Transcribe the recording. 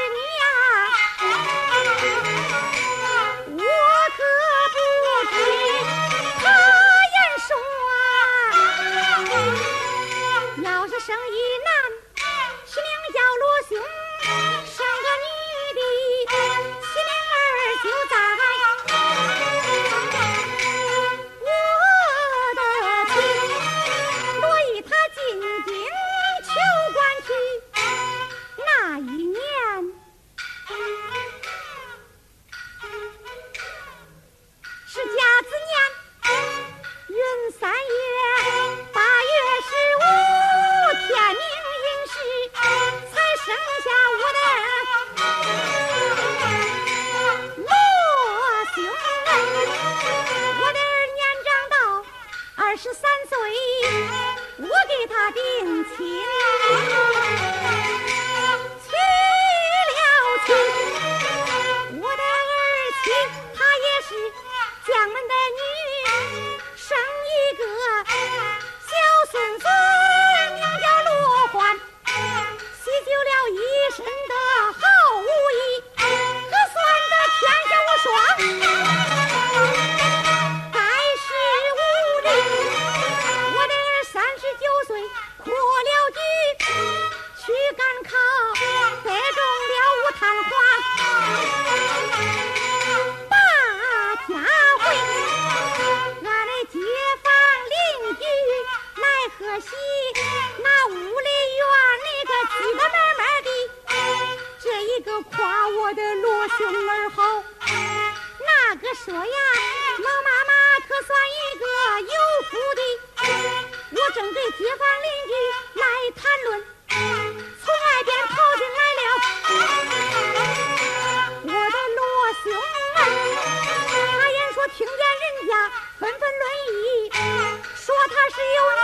Danny 她也是将门的女生一个 see